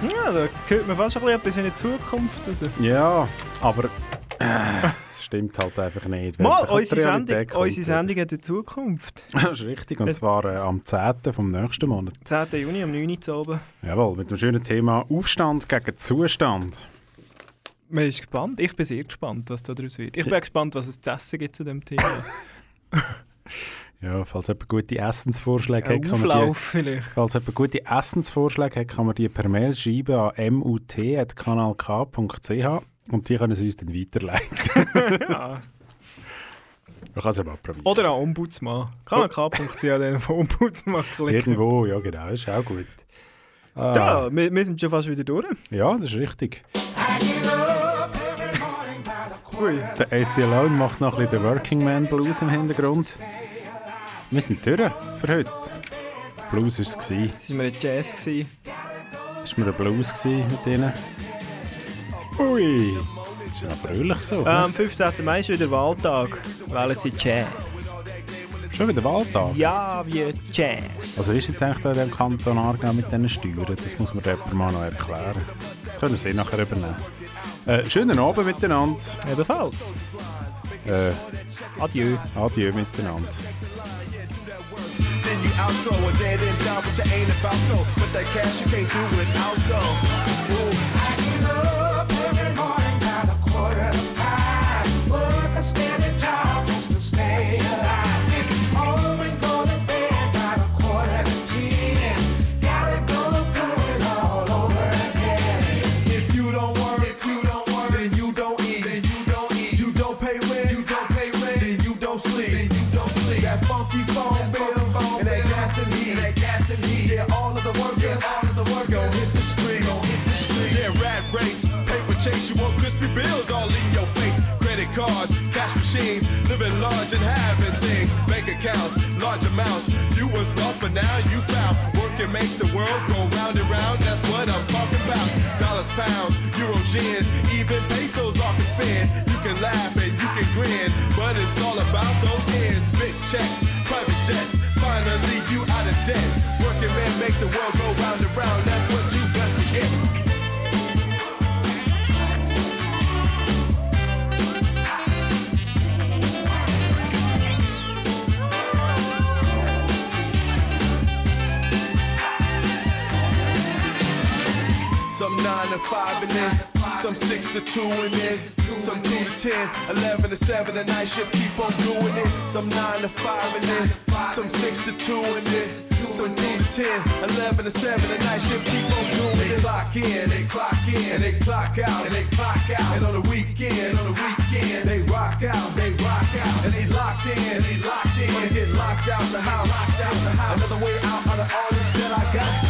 Speaker 2: Ja, da hört man fast ein bisschen etwas in die Zukunft raus.
Speaker 1: Ja, aber äh, es stimmt halt einfach nicht.
Speaker 2: Mal, unsere
Speaker 1: die
Speaker 2: Sendung, unsere Sendung hat eine Zukunft.
Speaker 1: Das ist richtig, und
Speaker 2: Es-
Speaker 1: zwar äh, am 10. vom nächsten Monat.
Speaker 2: 10. Juni um 9 Uhr zu oben.
Speaker 1: Jawohl, mit dem schönen Thema Aufstand gegen Zustand.
Speaker 2: Man ist gespannt. Ich bin sehr gespannt, was da daraus wird. Ich bin auch gespannt, was es zu essen gibt zu dem Thema.
Speaker 1: Ja, falls jemand gute Essensvorschläge hat, kann man die,
Speaker 2: vielleicht.
Speaker 1: falls jemand gute Essensvorschläge hat, kann man die per Mail schreiben an mut.kanalk.ch und die können sie uns dann weiterleiten.
Speaker 2: ja.
Speaker 1: Man kann es aber probieren.
Speaker 2: Oder an Ombudsmann. Kanal.ch dann auf Ombudsmann klicken.
Speaker 1: Irgendwo, ja genau, ist auch gut. Ah,
Speaker 2: Da, wir, wir sind schon fast wieder durch.
Speaker 1: Ja, das ist richtig.
Speaker 2: Ui.
Speaker 1: Der AC Alone macht noch ein bisschen den Working Man Blues im Hintergrund. Wir sind durch für heute. Blues war es.
Speaker 2: war mir ein Jazz. Gewesen.
Speaker 1: Ist mir ein Blues gewesen mit ihnen. Ui, ist ja fröhlich so.
Speaker 2: Am 15. Mai ist wieder Wahltag. Wählen Sie Jazz.
Speaker 1: Schon wieder Wahltag?
Speaker 2: Ja, wie Jazz.
Speaker 1: Also ist jetzt eigentlich da in diesem Kanton Aargau mit diesen Steuern? Das muss mir jemand mal noch erklären. Das können Sie nachher übernehmen. Äh, schönen Abend miteinander.
Speaker 2: Ebenfalls.
Speaker 1: Äh,
Speaker 2: Adieu.
Speaker 1: Adieu miteinander.
Speaker 4: you outro a dead end job, but you ain't about though. But that cash you can't do without though. Ooh. I get up every morning about a quarter to five. Work a steady job. Race, paper chase, you want crispy bills all in your face. Credit cards, cash machines, living large and having things. Bank accounts, large amounts. You was lost, but now you found. Work and make the world go round and round. That's what I'm talking about. Dollars, pounds, euros, yens, even pesos all can spend. You can laugh and you can grin, but it's all about those ends. Big checks, private jets. Finally, you out of debt. Working man make the world go round and round. That's what you best get. Some nine to five and then some six to two and then some two to ten, eleven to seven. The night shift keep on doing it. Some nine to five and then some six to two and then some two to ten, eleven to seven. The night shift keep on doing it. They clock in, they clock in, and they clock out, and they clock out. And on the weekend, on the weekend, they rock out, they rock out, and they locked in, they locked in. Wanna get locked out the house, locked out the house. Another way out on the artist that I got.